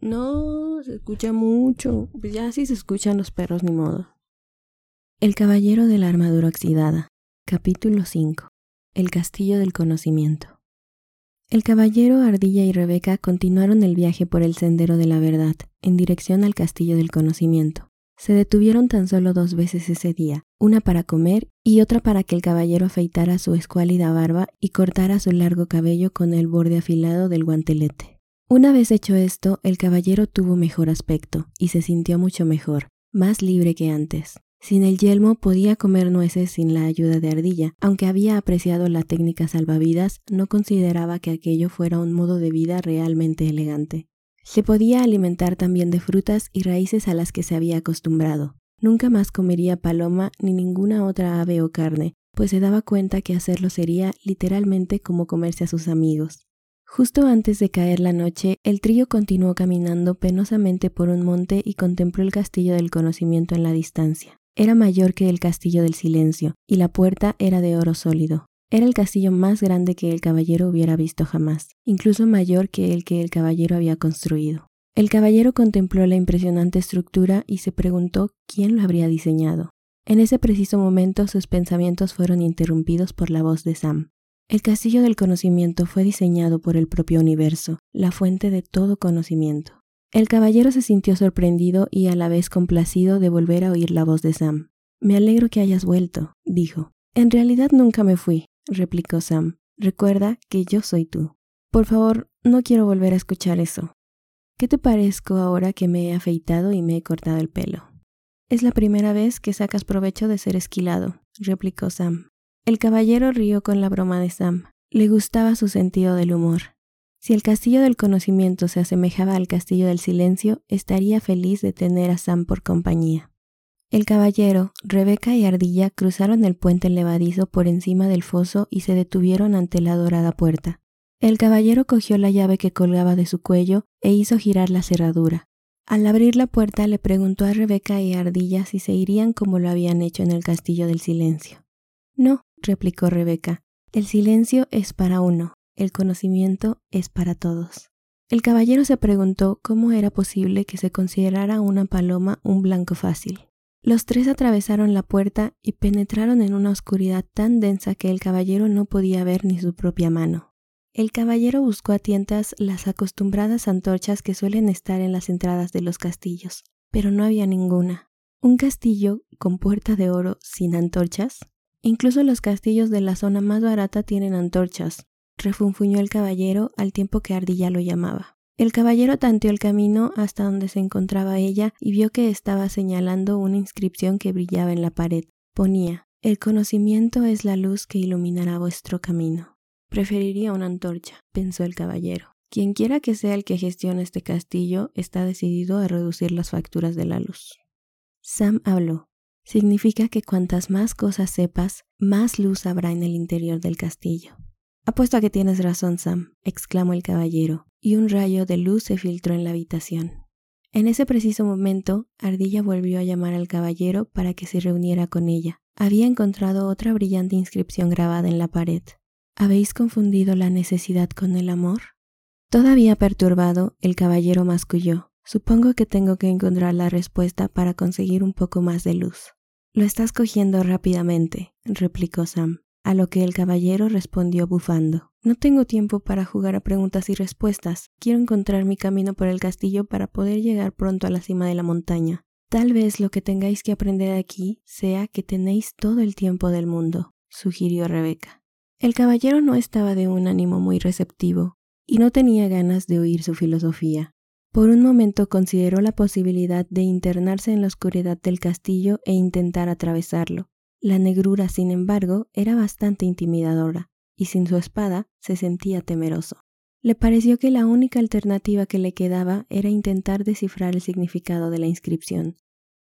No, se escucha mucho. Pues ya si se escuchan los perros, ni modo. El caballero de la armadura oxidada. Capítulo 5. El castillo del conocimiento. El caballero Ardilla y Rebeca continuaron el viaje por el sendero de la verdad, en dirección al castillo del conocimiento. Se detuvieron tan solo dos veces ese día, una para comer y otra para que el caballero afeitara su escuálida barba y cortara su largo cabello con el borde afilado del guantelete. Una vez hecho esto, el caballero tuvo mejor aspecto y se sintió mucho mejor, más libre que antes. Sin el yelmo podía comer nueces sin la ayuda de Ardilla. Aunque había apreciado la técnica salvavidas, no consideraba que aquello fuera un modo de vida realmente elegante. Se podía alimentar también de frutas y raíces a las que se había acostumbrado. Nunca más comería paloma ni ninguna otra ave o carne, pues se daba cuenta que hacerlo sería literalmente como comerse a sus amigos. Justo antes de caer la noche, el trío continuó caminando penosamente por un monte y contempló el castillo del conocimiento en la distancia. Era mayor que el castillo del silencio, y la puerta era de oro sólido. Era el castillo más grande que el caballero hubiera visto jamás, incluso mayor que el que el caballero había construido. El caballero contempló la impresionante estructura y se preguntó quién lo habría diseñado. En ese preciso momento sus pensamientos fueron interrumpidos por la voz de Sam. El castillo del conocimiento fue diseñado por el propio universo, la fuente de todo conocimiento. El caballero se sintió sorprendido y a la vez complacido de volver a oír la voz de Sam. Me alegro que hayas vuelto, dijo. En realidad nunca me fui, replicó Sam. Recuerda que yo soy tú. Por favor, no quiero volver a escuchar eso. ¿Qué te parezco ahora que me he afeitado y me he cortado el pelo? Es la primera vez que sacas provecho de ser esquilado, replicó Sam. El caballero rió con la broma de Sam. Le gustaba su sentido del humor. Si el castillo del conocimiento se asemejaba al castillo del silencio, estaría feliz de tener a Sam por compañía. El caballero, Rebeca y Ardilla cruzaron el puente levadizo por encima del foso y se detuvieron ante la dorada puerta. El caballero cogió la llave que colgaba de su cuello e hizo girar la cerradura. Al abrir la puerta le preguntó a Rebeca y Ardilla si se irían como lo habían hecho en el castillo del silencio. No, replicó Rebeca, el silencio es para uno, el conocimiento es para todos. El caballero se preguntó cómo era posible que se considerara una paloma un blanco fácil. Los tres atravesaron la puerta y penetraron en una oscuridad tan densa que el caballero no podía ver ni su propia mano. El caballero buscó a tientas las acostumbradas antorchas que suelen estar en las entradas de los castillos, pero no había ninguna. ¿Un castillo con puerta de oro sin antorchas? Incluso los castillos de la zona más barata tienen antorchas, refunfuñó el caballero al tiempo que Ardilla lo llamaba. El caballero tanteó el camino hasta donde se encontraba ella y vio que estaba señalando una inscripción que brillaba en la pared. Ponía El conocimiento es la luz que iluminará vuestro camino. Preferiría una antorcha, pensó el caballero. Quienquiera que sea el que gestione este castillo está decidido a reducir las facturas de la luz. Sam habló. Significa que cuantas más cosas sepas, más luz habrá en el interior del castillo. Apuesto a que tienes razón, Sam, exclamó el caballero, y un rayo de luz se filtró en la habitación. En ese preciso momento, Ardilla volvió a llamar al caballero para que se reuniera con ella. Había encontrado otra brillante inscripción grabada en la pared. ¿Habéis confundido la necesidad con el amor? Todavía perturbado, el caballero masculló. Supongo que tengo que encontrar la respuesta para conseguir un poco más de luz. Lo estás cogiendo rápidamente, replicó Sam a lo que el caballero respondió bufando. No tengo tiempo para jugar a preguntas y respuestas. Quiero encontrar mi camino por el castillo para poder llegar pronto a la cima de la montaña. Tal vez lo que tengáis que aprender aquí sea que tenéis todo el tiempo del mundo, sugirió Rebeca. El caballero no estaba de un ánimo muy receptivo, y no tenía ganas de oír su filosofía. Por un momento consideró la posibilidad de internarse en la oscuridad del castillo e intentar atravesarlo, la negrura, sin embargo, era bastante intimidadora, y sin su espada se sentía temeroso. Le pareció que la única alternativa que le quedaba era intentar descifrar el significado de la inscripción.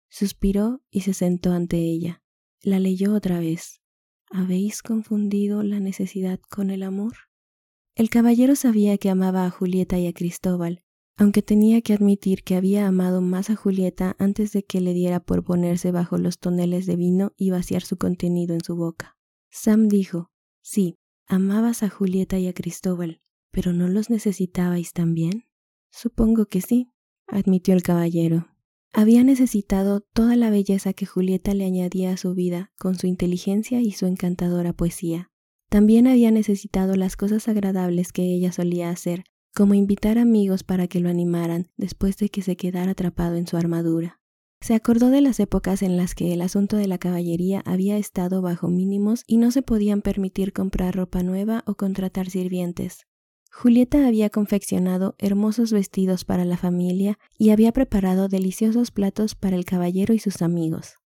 Suspiró y se sentó ante ella. La leyó otra vez. ¿Habéis confundido la necesidad con el amor? El caballero sabía que amaba a Julieta y a Cristóbal, aunque tenía que admitir que había amado más a Julieta antes de que le diera por ponerse bajo los toneles de vino y vaciar su contenido en su boca. Sam dijo, sí, amabas a Julieta y a Cristóbal, pero ¿no los necesitabais también? Supongo que sí, admitió el caballero. Había necesitado toda la belleza que Julieta le añadía a su vida con su inteligencia y su encantadora poesía. También había necesitado las cosas agradables que ella solía hacer, como invitar amigos para que lo animaran después de que se quedara atrapado en su armadura. Se acordó de las épocas en las que el asunto de la caballería había estado bajo mínimos y no se podían permitir comprar ropa nueva o contratar sirvientes. Julieta había confeccionado hermosos vestidos para la familia y había preparado deliciosos platos para el caballero y sus amigos.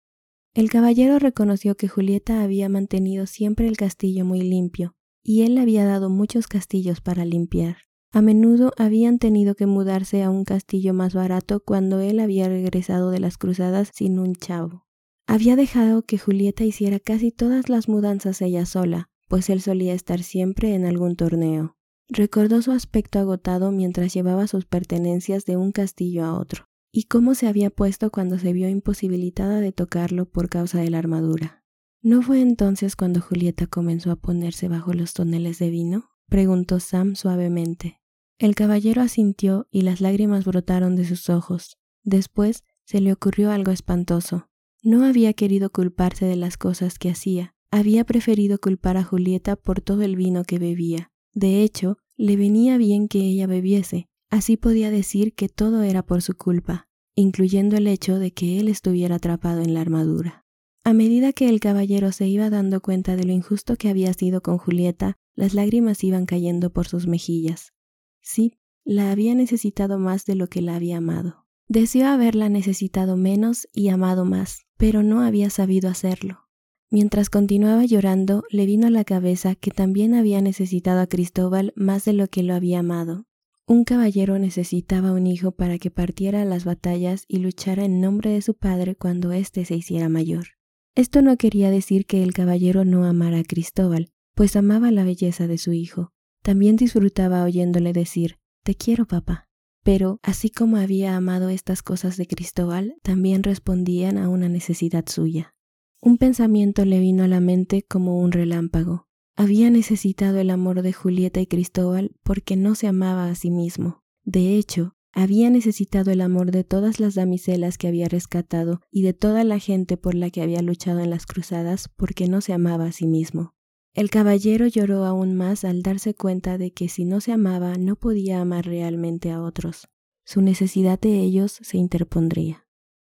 El caballero reconoció que Julieta había mantenido siempre el castillo muy limpio, y él le había dado muchos castillos para limpiar. A menudo habían tenido que mudarse a un castillo más barato cuando él había regresado de las cruzadas sin un chavo. Había dejado que Julieta hiciera casi todas las mudanzas ella sola, pues él solía estar siempre en algún torneo. Recordó su aspecto agotado mientras llevaba sus pertenencias de un castillo a otro y cómo se había puesto cuando se vio imposibilitada de tocarlo por causa de la armadura. ¿No fue entonces cuando Julieta comenzó a ponerse bajo los toneles de vino? preguntó Sam suavemente. El caballero asintió y las lágrimas brotaron de sus ojos. Después se le ocurrió algo espantoso. No había querido culparse de las cosas que hacía, había preferido culpar a Julieta por todo el vino que bebía. De hecho, le venía bien que ella bebiese, Así podía decir que todo era por su culpa, incluyendo el hecho de que él estuviera atrapado en la armadura. A medida que el caballero se iba dando cuenta de lo injusto que había sido con Julieta, las lágrimas iban cayendo por sus mejillas. Sí, la había necesitado más de lo que la había amado. Deseó haberla necesitado menos y amado más, pero no había sabido hacerlo. Mientras continuaba llorando, le vino a la cabeza que también había necesitado a Cristóbal más de lo que lo había amado, un caballero necesitaba un hijo para que partiera a las batallas y luchara en nombre de su padre cuando éste se hiciera mayor. Esto no quería decir que el caballero no amara a Cristóbal, pues amaba la belleza de su hijo. También disfrutaba oyéndole decir Te quiero, papá. Pero, así como había amado estas cosas de Cristóbal, también respondían a una necesidad suya. Un pensamiento le vino a la mente como un relámpago. Había necesitado el amor de Julieta y Cristóbal porque no se amaba a sí mismo. De hecho, había necesitado el amor de todas las damiselas que había rescatado y de toda la gente por la que había luchado en las cruzadas porque no se amaba a sí mismo. El caballero lloró aún más al darse cuenta de que si no se amaba no podía amar realmente a otros. Su necesidad de ellos se interpondría.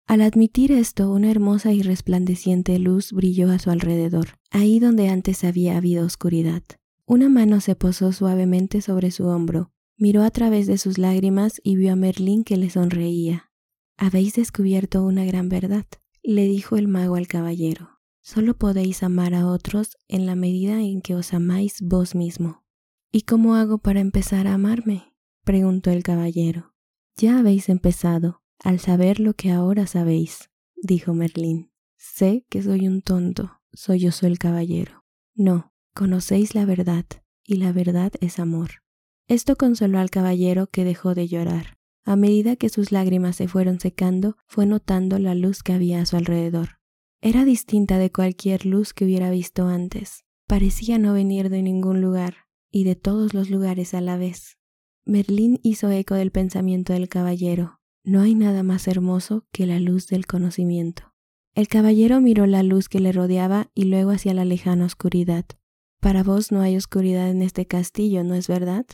Al admitir esto, una hermosa y resplandeciente luz brilló a su alrededor, ahí donde antes había habido oscuridad. Una mano se posó suavemente sobre su hombro, miró a través de sus lágrimas y vio a Merlín que le sonreía. Habéis descubierto una gran verdad, le dijo el mago al caballero. Solo podéis amar a otros en la medida en que os amáis vos mismo. ¿Y cómo hago para empezar a amarme? preguntó el caballero. Ya habéis empezado, al saber lo que ahora sabéis, dijo Merlín. Sé que soy un tonto, soy el caballero. No, conocéis la verdad, y la verdad es amor. Esto consoló al caballero que dejó de llorar. A medida que sus lágrimas se fueron secando, fue notando la luz que había a su alrededor. Era distinta de cualquier luz que hubiera visto antes. Parecía no venir de ningún lugar, y de todos los lugares a la vez. Merlín hizo eco del pensamiento del caballero, no hay nada más hermoso que la luz del conocimiento. El caballero miró la luz que le rodeaba y luego hacia la lejana oscuridad. Para vos no hay oscuridad en este castillo, ¿no es verdad?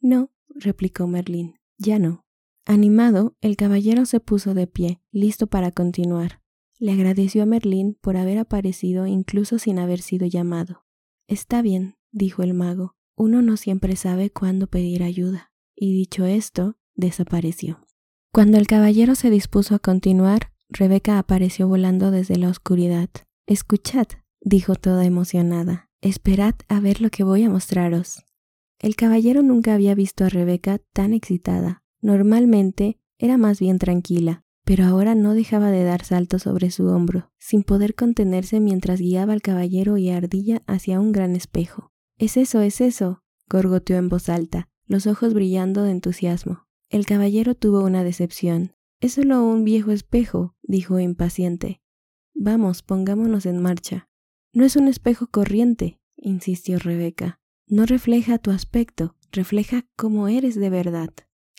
No, replicó Merlín, ya no. Animado, el caballero se puso de pie, listo para continuar. Le agradeció a Merlín por haber aparecido incluso sin haber sido llamado. Está bien, dijo el mago, uno no siempre sabe cuándo pedir ayuda. Y dicho esto, desapareció. Cuando el caballero se dispuso a continuar, Rebeca apareció volando desde la oscuridad. Escuchad, dijo toda emocionada. Esperad a ver lo que voy a mostraros. El caballero nunca había visto a Rebeca tan excitada. Normalmente era más bien tranquila, pero ahora no dejaba de dar saltos sobre su hombro, sin poder contenerse mientras guiaba al caballero y Ardilla hacia un gran espejo. Es eso, es eso, gorgoteó en voz alta, los ojos brillando de entusiasmo. El caballero tuvo una decepción. Es solo un viejo espejo, dijo impaciente. Vamos, pongámonos en marcha. No es un espejo corriente, insistió Rebeca. No refleja tu aspecto, refleja cómo eres de verdad.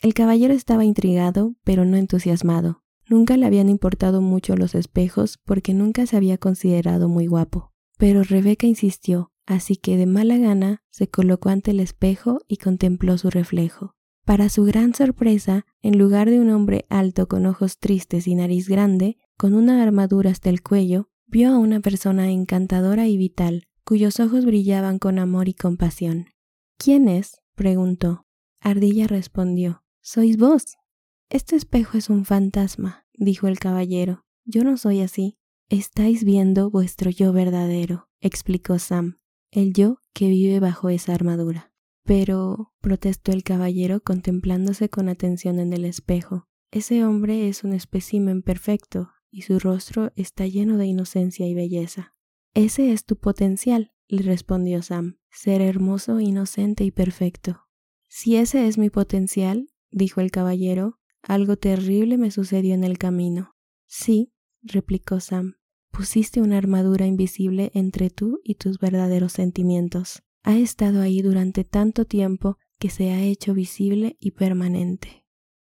El caballero estaba intrigado, pero no entusiasmado. Nunca le habían importado mucho los espejos porque nunca se había considerado muy guapo. Pero Rebeca insistió, así que de mala gana se colocó ante el espejo y contempló su reflejo. Para su gran sorpresa, en lugar de un hombre alto con ojos tristes y nariz grande, con una armadura hasta el cuello, vio a una persona encantadora y vital, cuyos ojos brillaban con amor y compasión. ¿Quién es? preguntó. Ardilla respondió. Sois vos. Este espejo es un fantasma, dijo el caballero. Yo no soy así. Estáis viendo vuestro yo verdadero, explicó Sam, el yo que vive bajo esa armadura. Pero, protestó el caballero contemplándose con atención en el espejo, ese hombre es un espécimen perfecto y su rostro está lleno de inocencia y belleza. Ese es tu potencial, le respondió Sam, ser hermoso, inocente y perfecto. Si ese es mi potencial, dijo el caballero, algo terrible me sucedió en el camino. Sí, replicó Sam, pusiste una armadura invisible entre tú y tus verdaderos sentimientos ha estado ahí durante tanto tiempo que se ha hecho visible y permanente.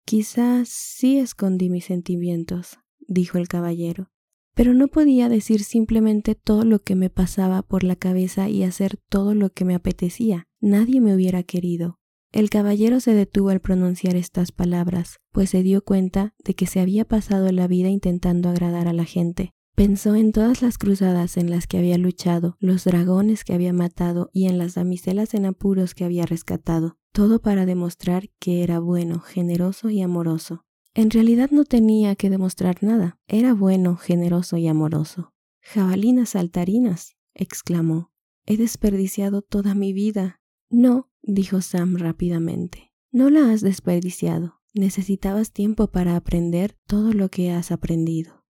Quizás sí escondí mis sentimientos, dijo el caballero, pero no podía decir simplemente todo lo que me pasaba por la cabeza y hacer todo lo que me apetecía. Nadie me hubiera querido. El caballero se detuvo al pronunciar estas palabras, pues se dio cuenta de que se había pasado la vida intentando agradar a la gente, Pensó en todas las cruzadas en las que había luchado, los dragones que había matado y en las damiselas en apuros que había rescatado, todo para demostrar que era bueno, generoso y amoroso. En realidad no tenía que demostrar nada, era bueno, generoso y amoroso. Jabalinas saltarinas, exclamó. He desperdiciado toda mi vida. No, dijo Sam rápidamente. No la has desperdiciado. Necesitabas tiempo para aprender todo lo que has aprendido.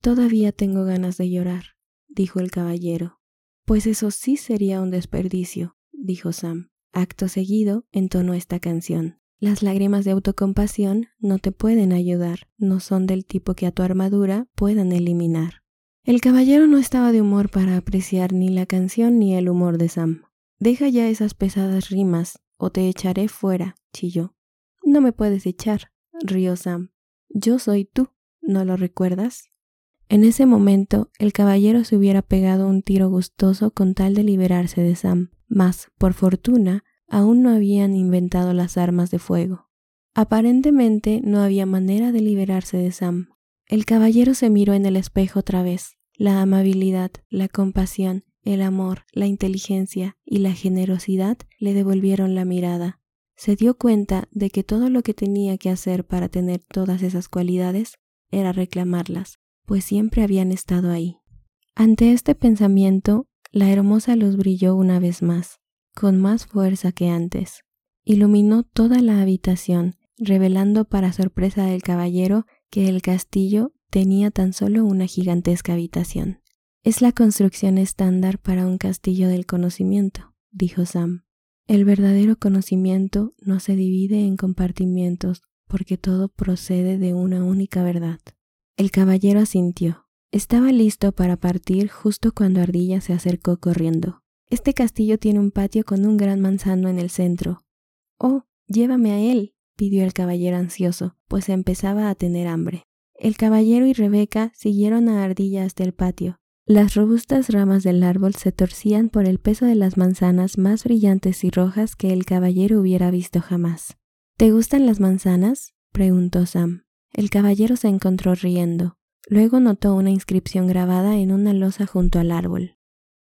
Todavía tengo ganas de llorar, dijo el caballero. Pues eso sí sería un desperdicio, dijo Sam. Acto seguido entonó esta canción. Las lágrimas de autocompasión no te pueden ayudar, no son del tipo que a tu armadura puedan eliminar. El caballero no estaba de humor para apreciar ni la canción ni el humor de Sam. Deja ya esas pesadas rimas, o te echaré fuera, chilló. No me puedes echar, rió Sam. Yo soy tú, ¿no lo recuerdas? En ese momento, el caballero se hubiera pegado un tiro gustoso con tal de liberarse de Sam, mas, por fortuna, aún no habían inventado las armas de fuego. Aparentemente no había manera de liberarse de Sam. El caballero se miró en el espejo otra vez. La amabilidad, la compasión, el amor, la inteligencia y la generosidad le devolvieron la mirada. Se dio cuenta de que todo lo que tenía que hacer para tener todas esas cualidades era reclamarlas, pues siempre habían estado ahí. Ante este pensamiento, la hermosa luz brilló una vez más, con más fuerza que antes. Iluminó toda la habitación, revelando para sorpresa del caballero que el castillo tenía tan solo una gigantesca habitación. Es la construcción estándar para un castillo del conocimiento, dijo Sam. El verdadero conocimiento no se divide en compartimientos porque todo procede de una única verdad. El caballero asintió. Estaba listo para partir justo cuando Ardilla se acercó corriendo. Este castillo tiene un patio con un gran manzano en el centro. Oh, llévame a él, pidió el caballero ansioso, pues empezaba a tener hambre. El caballero y Rebeca siguieron a Ardilla hasta el patio. Las robustas ramas del árbol se torcían por el peso de las manzanas más brillantes y rojas que el caballero hubiera visto jamás. ¿Te gustan las manzanas? preguntó Sam. El caballero se encontró riendo. Luego notó una inscripción grabada en una losa junto al árbol.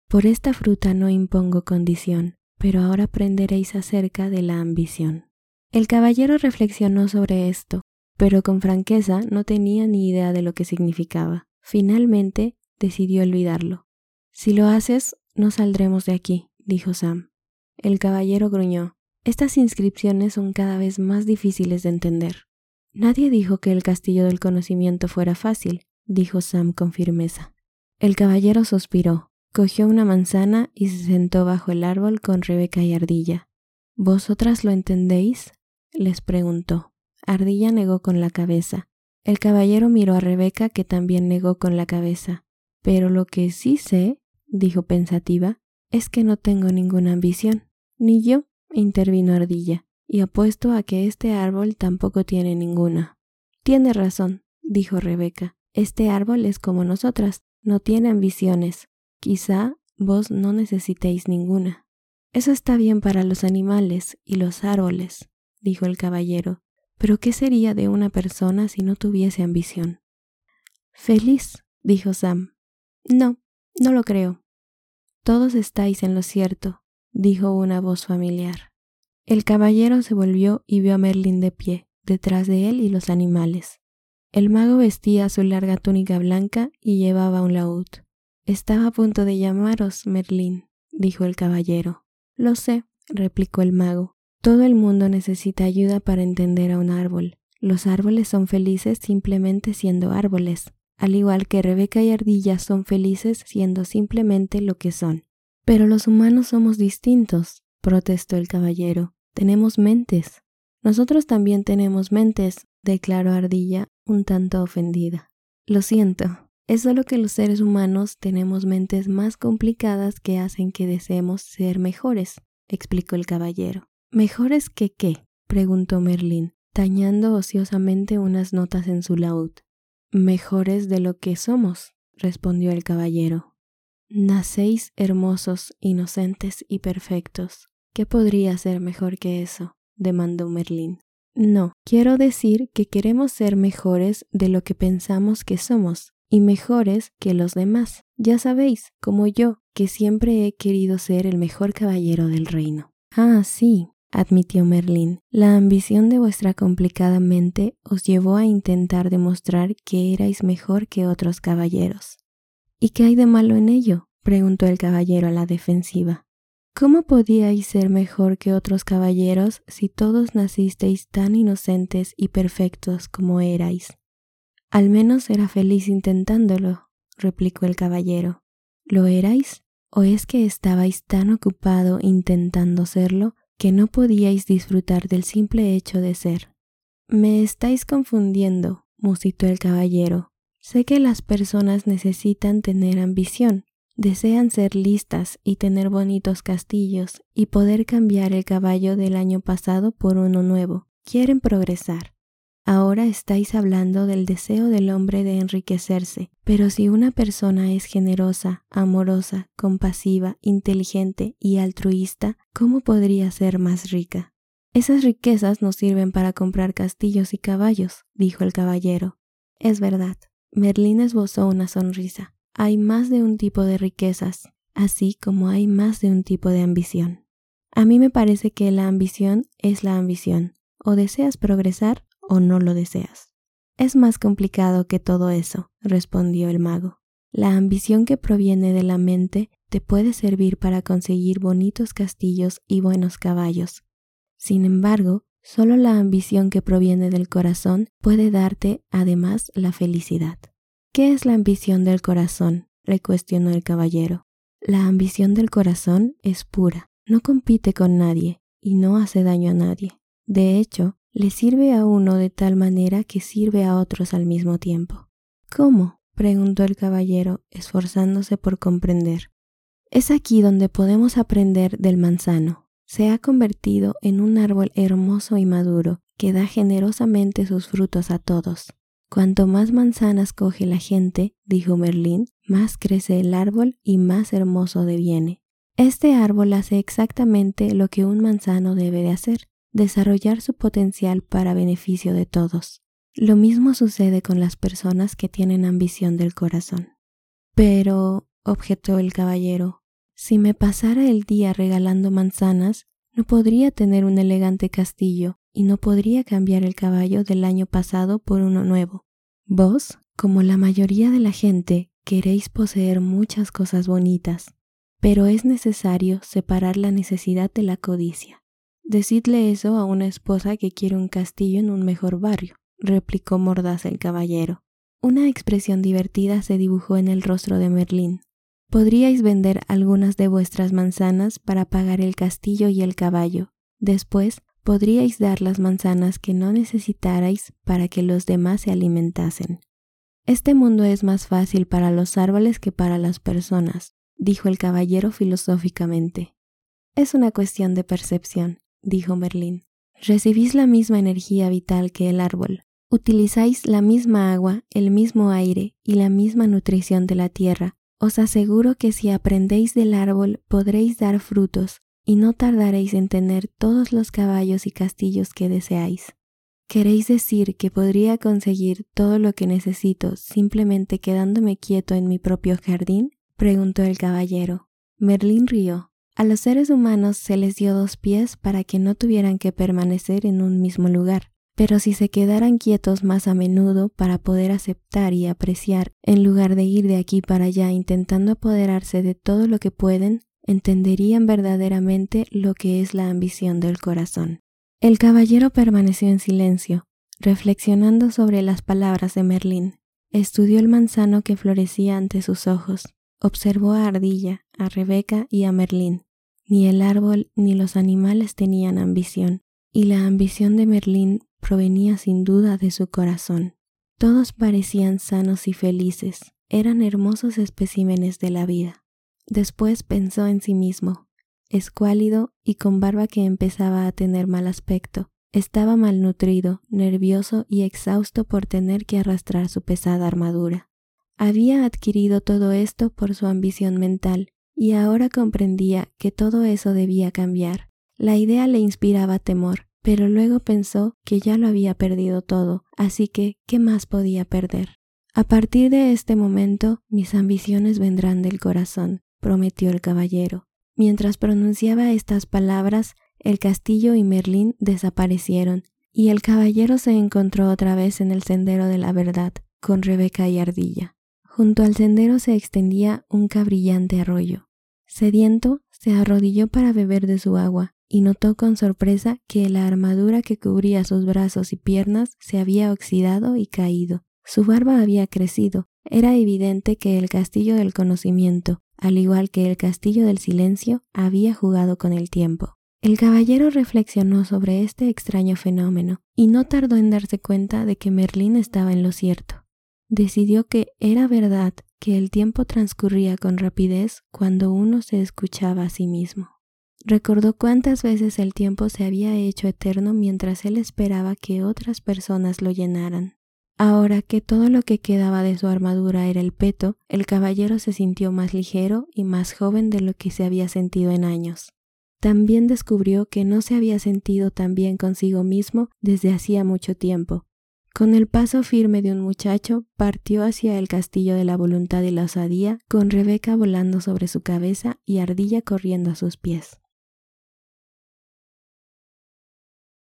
Por esta fruta no impongo condición, pero ahora aprenderéis acerca de la ambición. El caballero reflexionó sobre esto, pero con franqueza no tenía ni idea de lo que significaba. Finalmente decidió olvidarlo. Si lo haces, no saldremos de aquí, dijo Sam. El caballero gruñó. Estas inscripciones son cada vez más difíciles de entender. Nadie dijo que el castillo del conocimiento fuera fácil, dijo Sam con firmeza. El caballero suspiró, cogió una manzana y se sentó bajo el árbol con Rebeca y Ardilla. ¿Vosotras lo entendéis? les preguntó. Ardilla negó con la cabeza. El caballero miró a Rebeca que también negó con la cabeza. Pero lo que sí sé, dijo pensativa, es que no tengo ninguna ambición. Ni yo, intervino Ardilla. y apuesto a que este árbol tampoco tiene ninguna. Tiene razón, dijo Rebeca. Este árbol es como nosotras, no tiene ambiciones. Quizá vos no necesitéis ninguna. Eso está bien para los animales y los árboles, dijo el caballero, pero ¿qué sería de una persona si no tuviese ambición? Feliz, dijo Sam. No, no lo creo. Todos estáis en lo cierto, dijo una voz familiar. El caballero se volvió y vio a Merlín de pie, detrás de él y los animales. El mago vestía su larga túnica blanca y llevaba un laúd. Estaba a punto de llamaros, Merlín, dijo el caballero. Lo sé, replicó el mago. Todo el mundo necesita ayuda para entender a un árbol. Los árboles son felices simplemente siendo árboles, al igual que Rebeca y Ardilla son felices siendo simplemente lo que son. Pero los humanos somos distintos, protestó el caballero. Tenemos mentes. Nosotros también tenemos mentes, declaró Ardilla, un tanto ofendida. Lo siento, es solo que los seres humanos tenemos mentes más complicadas que hacen que deseemos ser mejores, explicó el caballero. ¿Mejores que qué? preguntó Merlín, tañando ociosamente unas notas en su laúd. Mejores de lo que somos, respondió el caballero. Nacéis hermosos, inocentes y perfectos. ¿Qué podría ser mejor que eso? demandó Merlín. No, quiero decir que queremos ser mejores de lo que pensamos que somos, y mejores que los demás. Ya sabéis, como yo, que siempre he querido ser el mejor caballero del reino. Ah, sí, admitió Merlín, la ambición de vuestra complicada mente os llevó a intentar demostrar que erais mejor que otros caballeros. ¿Y qué hay de malo en ello? preguntó el caballero a la defensiva. ¿Cómo podíais ser mejor que otros caballeros si todos nacisteis tan inocentes y perfectos como erais? Al menos era feliz intentándolo, replicó el caballero. ¿Lo erais? ¿O es que estabais tan ocupado intentando serlo que no podíais disfrutar del simple hecho de ser. Me estáis confundiendo, musitó el caballero. Sé que las personas necesitan tener ambición, desean ser listas y tener bonitos castillos y poder cambiar el caballo del año pasado por uno nuevo. Quieren progresar. Ahora estáis hablando del deseo del hombre de enriquecerse, pero si una persona es generosa, amorosa, compasiva, inteligente y altruista, ¿cómo podría ser más rica? Esas riquezas no sirven para comprar castillos y caballos, dijo el caballero. Es verdad. Merlín esbozó una sonrisa. Hay más de un tipo de riquezas, así como hay más de un tipo de ambición. A mí me parece que la ambición es la ambición. O deseas progresar o no lo deseas. Es más complicado que todo eso, respondió el mago. La ambición que proviene de la mente te puede servir para conseguir bonitos castillos y buenos caballos. Sin embargo, solo la ambición que proviene del corazón puede darte, además, la felicidad. ¿Qué es la ambición del corazón? le cuestionó el caballero. La ambición del corazón es pura, no compite con nadie y no hace daño a nadie. De hecho, le sirve a uno de tal manera que sirve a otros al mismo tiempo. ¿Cómo? preguntó el caballero, esforzándose por comprender. Es aquí donde podemos aprender del manzano. Se ha convertido en un árbol hermoso y maduro que da generosamente sus frutos a todos. Cuanto más manzanas coge la gente, dijo Merlín, más crece el árbol y más hermoso deviene. Este árbol hace exactamente lo que un manzano debe de hacer, desarrollar su potencial para beneficio de todos. Lo mismo sucede con las personas que tienen ambición del corazón. Pero, objetó el caballero, si me pasara el día regalando manzanas, no podría tener un elegante castillo y no podría cambiar el caballo del año pasado por uno nuevo. Vos, como la mayoría de la gente, queréis poseer muchas cosas bonitas, pero es necesario separar la necesidad de la codicia. Decidle eso a una esposa que quiere un castillo en un mejor barrio, replicó mordaz el caballero. Una expresión divertida se dibujó en el rostro de Merlín. Podríais vender algunas de vuestras manzanas para pagar el castillo y el caballo. Después podríais dar las manzanas que no necesitarais para que los demás se alimentasen. Este mundo es más fácil para los árboles que para las personas, dijo el caballero filosóficamente. Es una cuestión de percepción dijo Merlín. Recibís la misma energía vital que el árbol. Utilizáis la misma agua, el mismo aire y la misma nutrición de la tierra. Os aseguro que si aprendéis del árbol podréis dar frutos y no tardaréis en tener todos los caballos y castillos que deseáis. ¿Queréis decir que podría conseguir todo lo que necesito simplemente quedándome quieto en mi propio jardín? preguntó el caballero. Merlín rió. A los seres humanos se les dio dos pies para que no tuvieran que permanecer en un mismo lugar, pero si se quedaran quietos más a menudo para poder aceptar y apreciar, en lugar de ir de aquí para allá intentando apoderarse de todo lo que pueden, entenderían verdaderamente lo que es la ambición del corazón. El caballero permaneció en silencio, reflexionando sobre las palabras de Merlín. Estudió el manzano que florecía ante sus ojos, observó a Ardilla, a Rebeca y a Merlín. Ni el árbol ni los animales tenían ambición, y la ambición de Merlín provenía sin duda de su corazón. Todos parecían sanos y felices, eran hermosos especímenes de la vida. Después pensó en sí mismo. Escuálido y con barba que empezaba a tener mal aspecto. Estaba malnutrido, nervioso y exhausto por tener que arrastrar su pesada armadura. Había adquirido todo esto por su ambición mental, y ahora comprendía que todo eso debía cambiar. La idea le inspiraba temor, pero luego pensó que ya lo había perdido todo, así que, ¿qué más podía perder? A partir de este momento, mis ambiciones vendrán del corazón, prometió el caballero. Mientras pronunciaba estas palabras, el castillo y Merlín desaparecieron, y el caballero se encontró otra vez en el sendero de la verdad, con Rebeca y Ardilla. Junto al sendero se extendía un cabrillante arroyo. Sediento, se arrodilló para beber de su agua, y notó con sorpresa que la armadura que cubría sus brazos y piernas se había oxidado y caído. Su barba había crecido. Era evidente que el castillo del conocimiento, al igual que el castillo del silencio, había jugado con el tiempo. El caballero reflexionó sobre este extraño fenómeno y no tardó en darse cuenta de que Merlín estaba en lo cierto. Decidió que era verdad que el tiempo transcurría con rapidez cuando uno se escuchaba a sí mismo. Recordó cuántas veces el tiempo se había hecho eterno mientras él esperaba que otras personas lo llenaran. Ahora que todo lo que quedaba de su armadura era el peto, el caballero se sintió más ligero y más joven de lo que se había sentido en años. También descubrió que no se había sentido tan bien consigo mismo desde hacía mucho tiempo. Con el paso firme de un muchacho, partió hacia el castillo de la voluntad y la osadía, con Rebeca volando sobre su cabeza y Ardilla corriendo a sus pies.